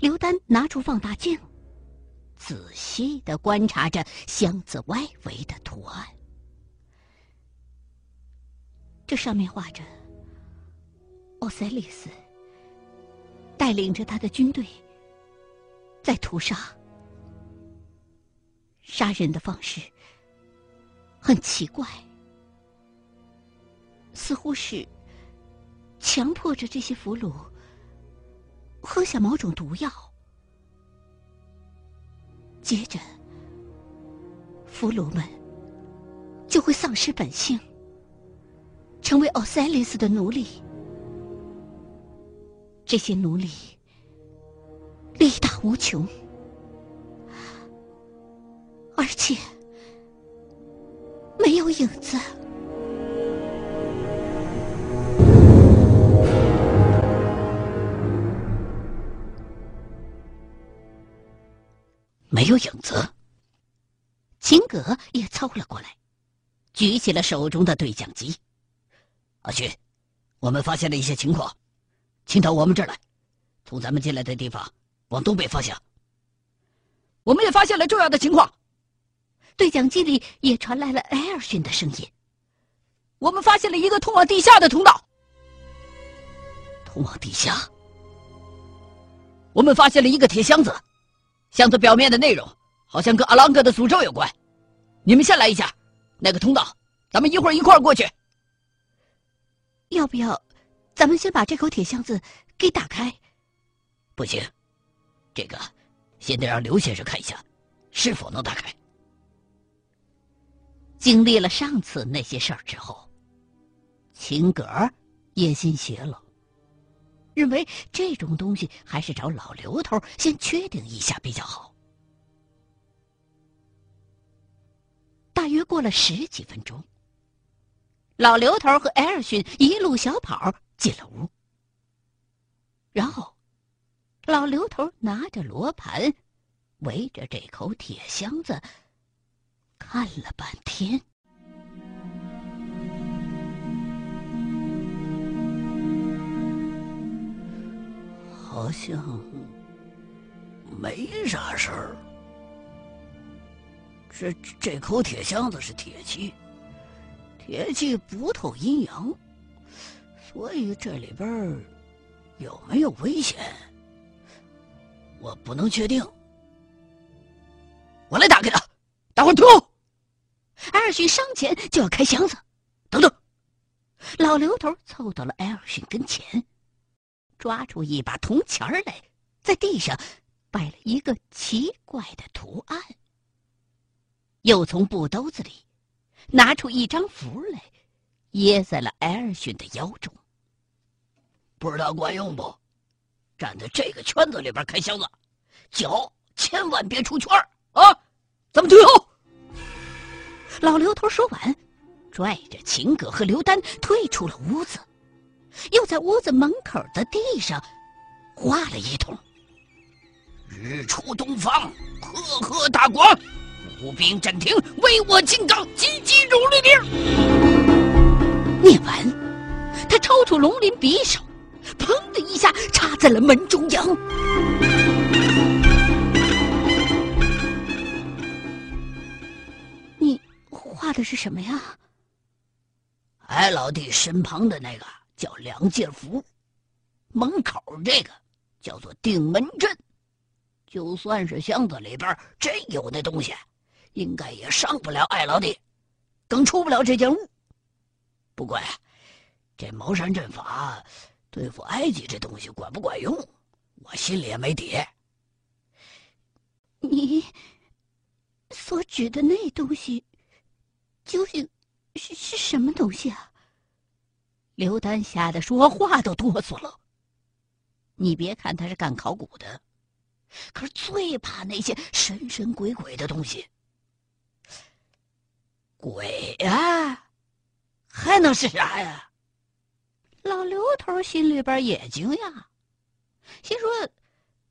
刘丹拿出放大镜，仔细的观察着箱子外围的图案。这上面画着奥赛利斯带领着他的军队在屠杀，杀人的方式很奇怪，似乎是强迫着这些俘虏喝下某种毒药，接着俘虏们就会丧失本性。成为奥赛利斯的奴隶，这些奴隶力大无穷，而且没有影子。没有影子。秦葛也凑了过来，举起了手中的对讲机。阿旭，我们发现了一些情况，请到我们这儿来。从咱们进来的地方往东北方向，我们也发现了重要的情况。对讲机里也传来了艾尔逊的声音。我们发现了一个通往地下的通道。通往地下。我们发现了一个铁箱子，箱子表面的内容好像跟阿朗哥的诅咒有关。你们先来一下，那个通道，咱们一会儿一块儿过去。要不要，咱们先把这口铁箱子给打开？不行，这个先得让刘先生看一下，是否能打开。经历了上次那些事儿之后，秦格也心邪了，认为这种东西还是找老刘头先确定一下比较好。大约过了十几分钟。老刘头和艾尔逊一路小跑进了屋，然后，老刘头拿着罗盘，围着这口铁箱子看了半天，好像没啥事儿。这这口铁箱子是铁器。铁器不透阴阳，所以这里边有没有危险，我不能确定。我来打开它，大伙听。艾尔逊上前就要开箱子，等等。老刘头凑到了艾尔逊跟前，抓出一把铜钱儿来，在地上摆了一个奇怪的图案，又从布兜子里。拿出一张符来，掖在了艾尔逊的腰中。不知道管用不？站在这个圈子里边开箱子，脚千万别出圈啊！咱们退后。老刘头说完，拽着秦葛和刘丹退出了屋子，又在屋子门口的地上画了一通：“日出东方，赫赫大光。”步兵暂停，为我金刚，积极如律令。念完，他抽出龙鳞匕首，砰的一下插在了门中央。你画的是什么呀？哎老弟身旁的那个叫两界符，门口这个叫做定门阵。就算是箱子里边真有那东西。应该也伤不了艾老弟，更出不了这间屋。不过呀，这茅山阵法对付埃及这东西管不管用，我心里也没底。你所指的那东西，究竟是是什么东西啊？刘丹吓得说话都哆嗦了。你别看他是干考古的，可是最怕那些神神鬼鬼的东西。鬼呀，还能是啥呀？老刘头心里边也惊讶，心说：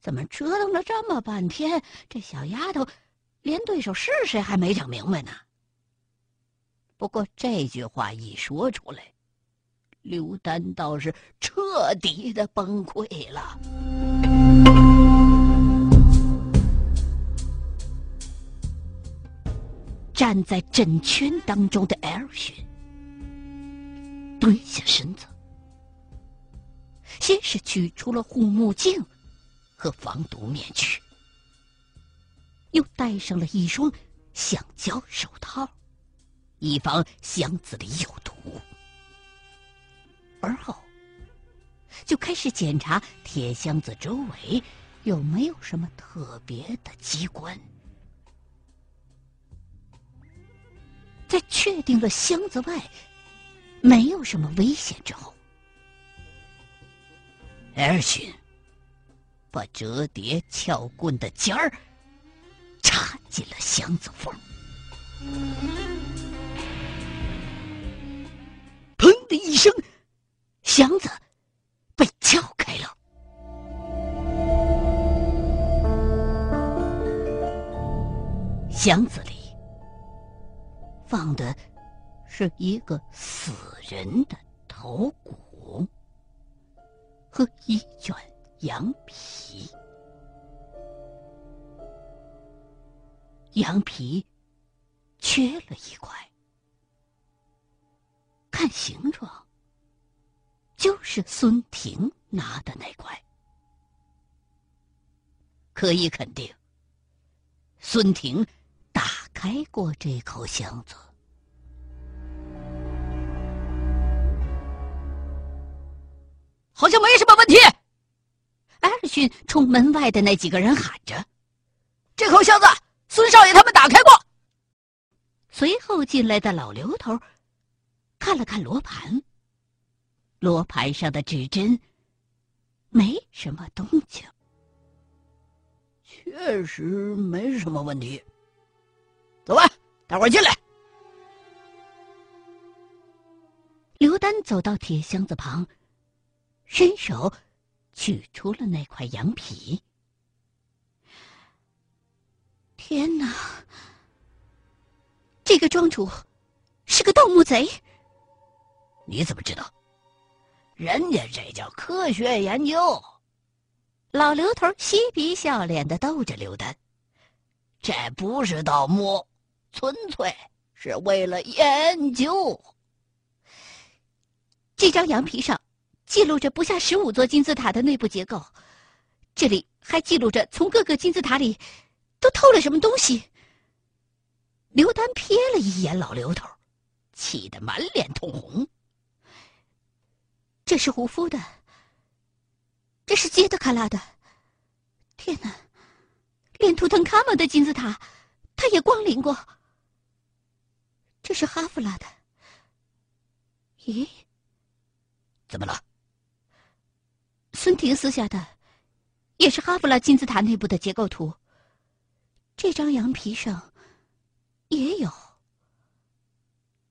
怎么折腾了这么半天，这小丫头连对手是谁还没整明白呢？不过这句话一说出来，刘丹倒是彻底的崩溃了。站在枕圈当中的 L 勋蹲下身子，先是取出了护目镜和防毒面具。又戴上了一双橡胶手套，以防箱子里有毒。而后，就开始检查铁箱子周围有没有什么特别的机关。在确定了箱子外没有什么危险之后，艾尔逊把折叠撬棍的尖儿插进了箱子缝，砰的一声，箱子被撬开了，箱子里。放的是一个死人的头骨和一卷羊皮，羊皮缺了一块，看形状就是孙婷拿的那块，可以肯定，孙婷。打开过这口箱子，好像没什么问题。艾尔逊冲门外的那几个人喊着：“这口箱子，孙少爷他们打开过。”随后进来的老刘头看了看罗盘，罗盘上的指针没什么动静，确实没什么问题。走吧，大伙儿进来。刘丹走到铁箱子旁，伸手取出了那块羊皮。天哪！这个庄主是个盗墓贼。你怎么知道？人家这叫科学研究。老刘头嬉皮笑脸的逗着刘丹：“这不是盗墓。”纯粹是为了研究。这张羊皮上记录着不下十五座金字塔的内部结构，这里还记录着从各个金字塔里都偷了什么东西。刘丹瞥了一眼老刘头，气得满脸通红。这是胡夫的，这是杰德卡拉的。天哪，连图腾卡蒙的金字塔，他也光临过。这是哈弗拉的。咦？怎么了？孙婷撕下的，也是哈弗拉金字塔内部的结构图。这张羊皮上也有。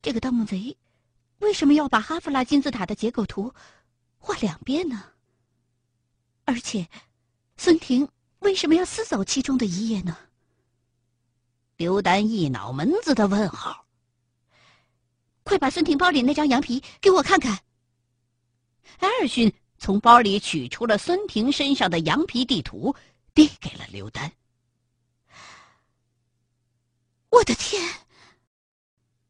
这个盗墓贼为什么要把哈夫拉金字塔的结构图画两遍呢？而且，孙婷为什么要撕走其中的一页呢？刘丹一脑门子的问号。快把孙婷包里那张羊皮给我看看。艾尔逊从包里取出了孙婷身上的羊皮地图，递给了刘丹。我的天！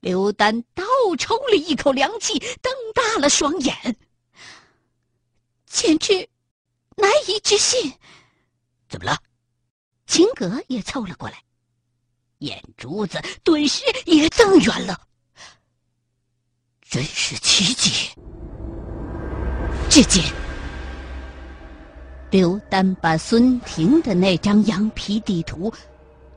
刘丹倒抽了一口凉气，瞪大了双眼，简直难以置信。怎么了？秦格也凑了过来，眼珠子顿时也瞪圆了。真是奇迹！只见刘丹把孙婷的那张羊皮地图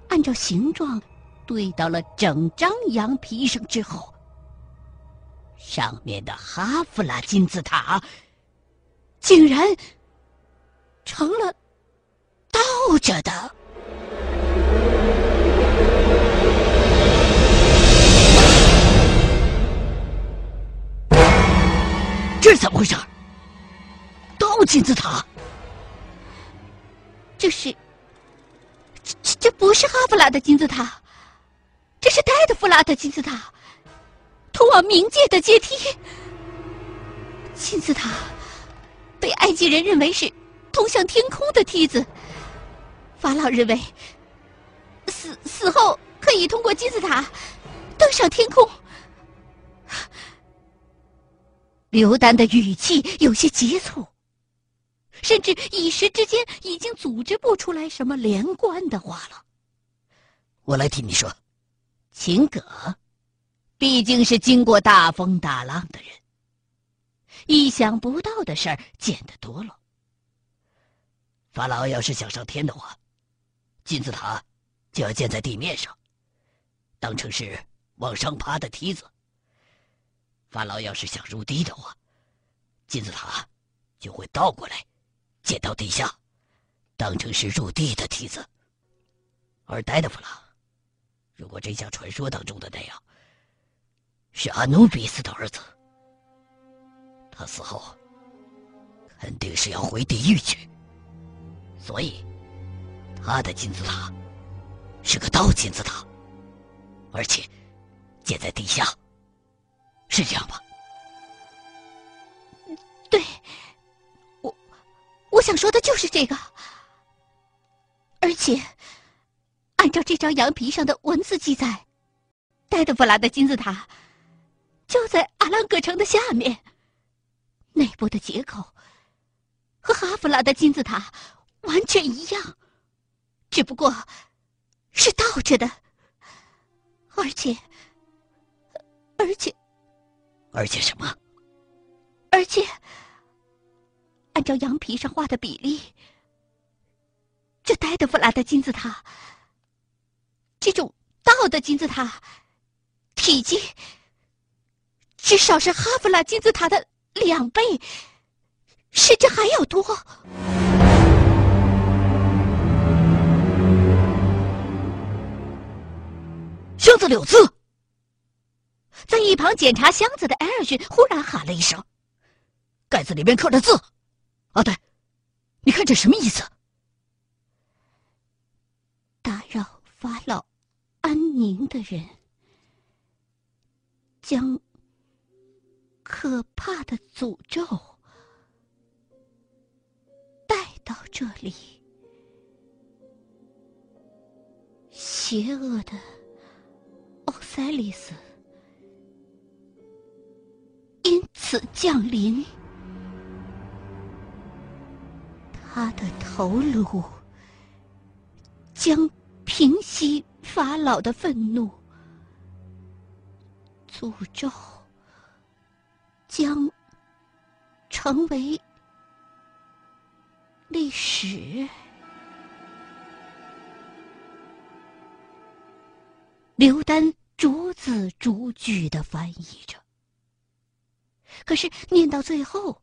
按照形状对到了整张羊皮上之后，上面的哈弗拉金字塔竟然成了倒着的。这是怎么回事？倒金字塔？这是这这不是哈弗拉的金字塔，这是戴德弗拉的金字塔，通往冥界的阶梯。金字塔被埃及人认为是通向天空的梯子，法老认为死死后可以通过金字塔登上天空。刘丹的语气有些急促，甚至一时之间已经组织不出来什么连贯的话了。我来替你说，秦葛毕竟是经过大风大浪的人，意想不到的事儿见得多了。法老要是想上天的话，金字塔就要建在地面上，当成是往上爬的梯子。法老要是想入地的话，金字塔就会倒过来，建到地下，当成是入地的梯子。而戴德弗拉，如果真像传说当中的那样，是阿努比斯的儿子，他死后肯定是要回地狱去。所以，他的金字塔是个倒金字塔，而且建在地下，是这样吧？对，我我想说的就是这个。而且，按照这张羊皮上的文字记载，戴德弗拉的金字塔就在阿朗格城的下面，内部的结构和哈弗拉的金字塔。完全一样，只不过是倒着的，而且，而且，而且什么？而且，按照羊皮上画的比例，这戴德弗拉的金字塔，这种倒的金字塔，体积至少是哈弗拉金字塔的两倍，甚至还要多。箱子里有字，在一旁检查箱子的艾尔逊忽然喊了一声：“盖子里面刻着字。”啊，对，你看这什么意思？打扰法老宁的人，将可怕的诅咒带到这里，邪恶的。奥塞利斯因此降临，他的头颅将平息法老的愤怒，诅咒将成为历史。刘丹逐字逐句的翻译着，可是念到最后，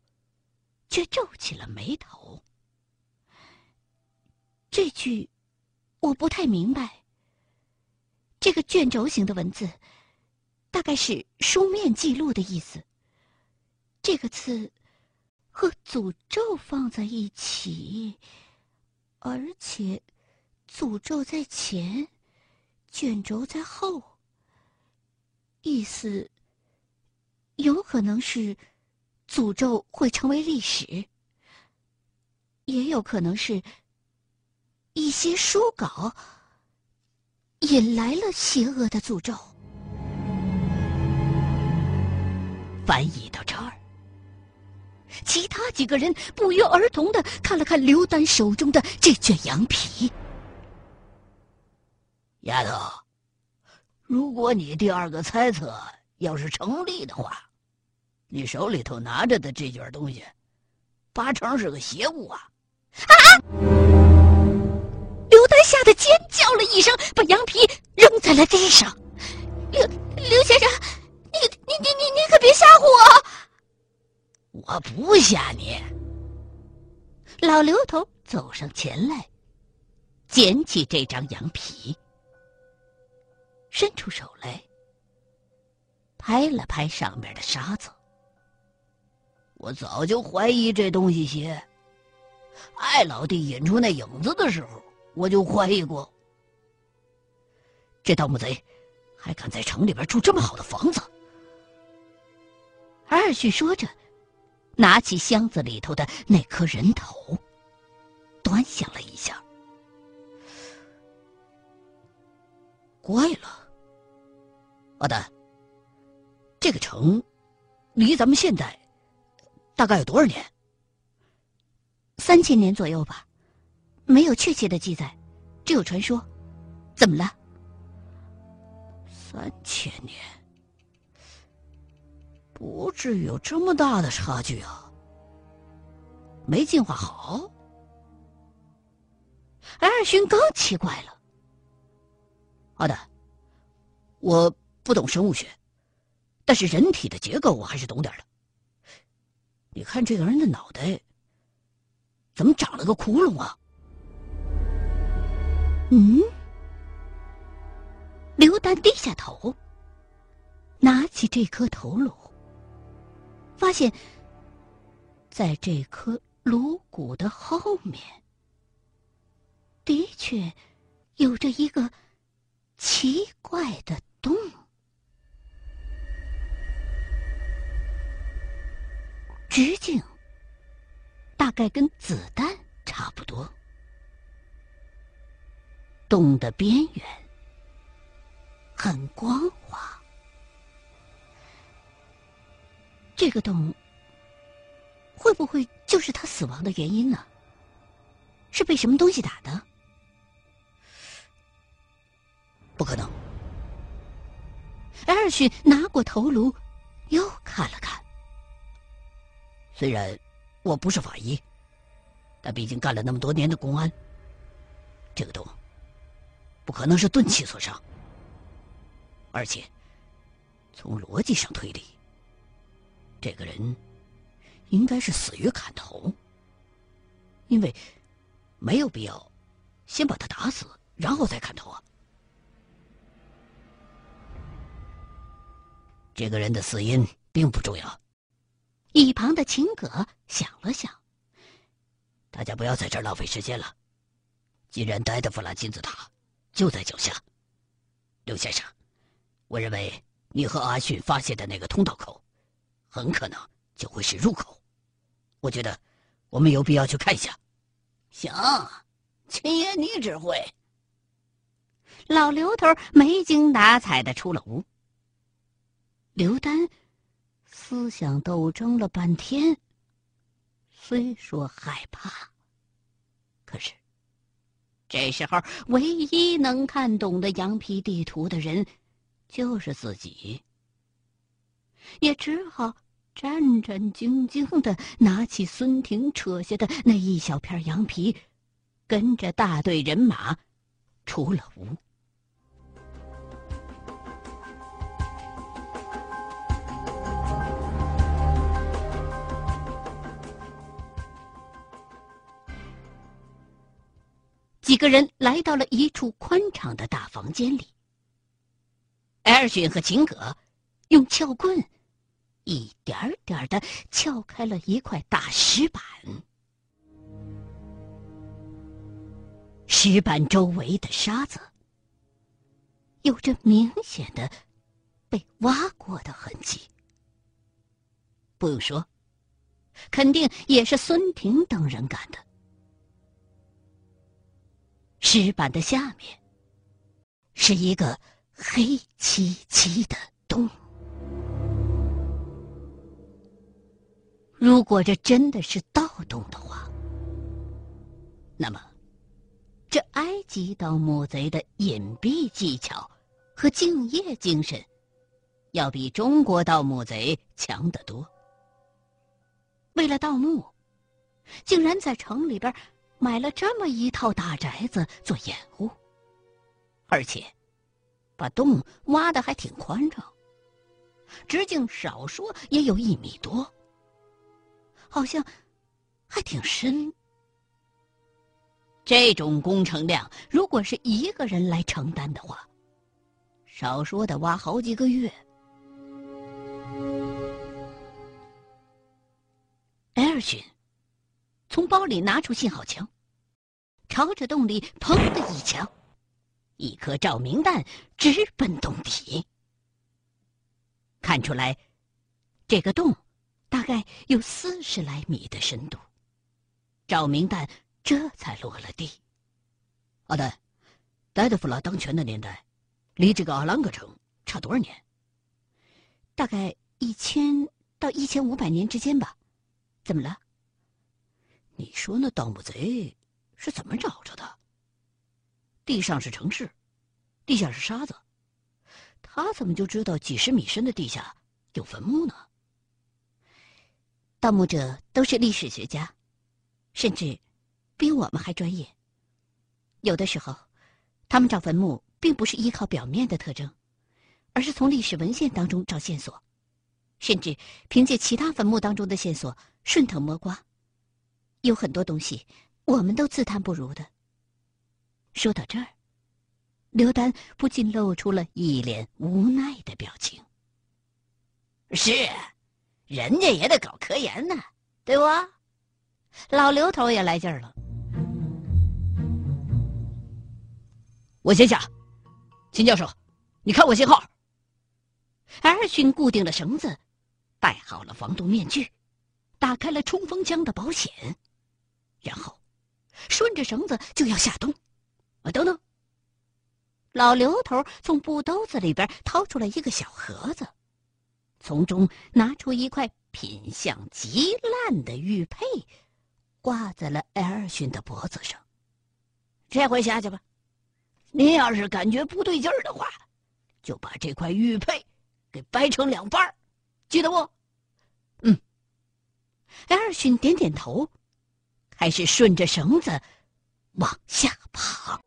却皱起了眉头。这句我不太明白。这个卷轴形的文字，大概是书面记录的意思。这个字和诅咒放在一起，而且诅咒在前。卷轴在后，意思有可能是诅咒会成为历史，也有可能是一些书稿引来了邪恶的诅咒。翻译到这儿，其他几个人不约而同的看了看刘丹手中的这卷羊皮。丫头，如果你第二个猜测要是成立的话，你手里头拿着的这卷东西，八成是个邪物啊！啊！吓得尖叫了一声，把羊皮扔在了地上。刘刘先生，你你你你你可别吓唬我！我不吓你。老刘头走上前来，捡起这张羊皮。伸出手来，拍了拍上面的沙子。我早就怀疑这东西邪。艾老弟引出那影子的时候，我就怀疑过。这盗墓贼还敢在城里边住这么好的房子？二旭说着，拿起箱子里头的那颗人头，端详了一下。怪了，阿丹，这个城离咱们现在大概有多少年？三千年左右吧，没有确切的记载，只有传说。怎么了？三千年，不至于有这么大的差距啊！没进化好。艾尔逊更奇怪了。阿丹，我不懂生物学，但是人体的结构我还是懂点的。你看这个人的脑袋，怎么长了个窟窿啊？嗯。刘丹低下头，拿起这颗头颅，发现，在这颗颅骨的后面，的确有着一个。奇怪的洞，直径大概跟子弹差不多。洞的边缘很光滑。这个洞会不会就是他死亡的原因呢？是被什么东西打的？不可能。艾尔逊拿过头颅，又看了看。虽然我不是法医，但毕竟干了那么多年的公安，这个洞不可能是钝器所伤。而且，从逻辑上推理，这个人应该是死于砍头，因为没有必要先把他打死，然后再砍头啊。这个人的死因并不重要。一旁的秦葛想了想：“大家不要在这儿浪费时间了。既然待在弗拉金字塔就在脚下，刘先生，我认为你和阿逊发现的那个通道口，很可能就会是入口。我觉得我们有必要去看一下。”行，秦爷你指挥。老刘头没精打采的出了屋。刘丹思想斗争了半天，虽说害怕，可是这时候唯一能看懂的羊皮地图的人就是自己，也只好战战兢兢的拿起孙婷扯下的那一小片羊皮，跟着大队人马出了屋。几个人来到了一处宽敞的大房间里。艾尔逊和秦葛用撬棍一点点的撬开了一块大石板，石板周围的沙子有着明显的被挖过的痕迹。不用说，肯定也是孙婷等人干的。石板的下面是一个黑漆漆的洞。如果这真的是盗洞的话，那么这埃及盗墓贼的隐蔽技巧和敬业精神，要比中国盗墓贼强得多。为了盗墓，竟然在城里边。买了这么一套大宅子做掩护，而且把洞挖的还挺宽敞，直径少说也有一米多，好像还挺深。这种工程量，如果是一个人来承担的话，少说得挖好几个月。艾尔逊。从包里拿出信号枪，朝着洞里砰的一枪，一颗照明弹直奔洞底。看出来，这个洞大概有四十来米的深度，照明弹这才落了地。阿丹，戴德弗拉当权的年代，离这个阿兰格城差多少年？大概一千到一千五百年之间吧。怎么了？你说那盗墓贼是怎么找着的？地上是城市，地下是沙子，他怎么就知道几十米深的地下有坟墓呢？盗墓者都是历史学家，甚至比我们还专业。有的时候，他们找坟墓并不是依靠表面的特征，而是从历史文献当中找线索，甚至凭借其他坟墓当中的线索顺藤摸瓜。有很多东西我们都自叹不如的。说到这儿，刘丹不禁露出了一脸无奈的表情。是，人家也得搞科研呢，对不？老刘头也来劲儿了。我先下，秦教授，你看我信号。艾尔逊固定了绳子，戴好了防毒面具，打开了冲锋枪的保险，然后顺着绳子就要下洞。啊，等等！老刘头从布兜子里边掏出来一个小盒子，从中拿出一块品相极烂的玉佩，挂在了艾尔逊的脖子上。这回下去吧。你要是感觉不对劲儿的话，就把这块玉佩给掰成两半记得不？嗯。艾尔逊点点头，还是顺着绳子往下爬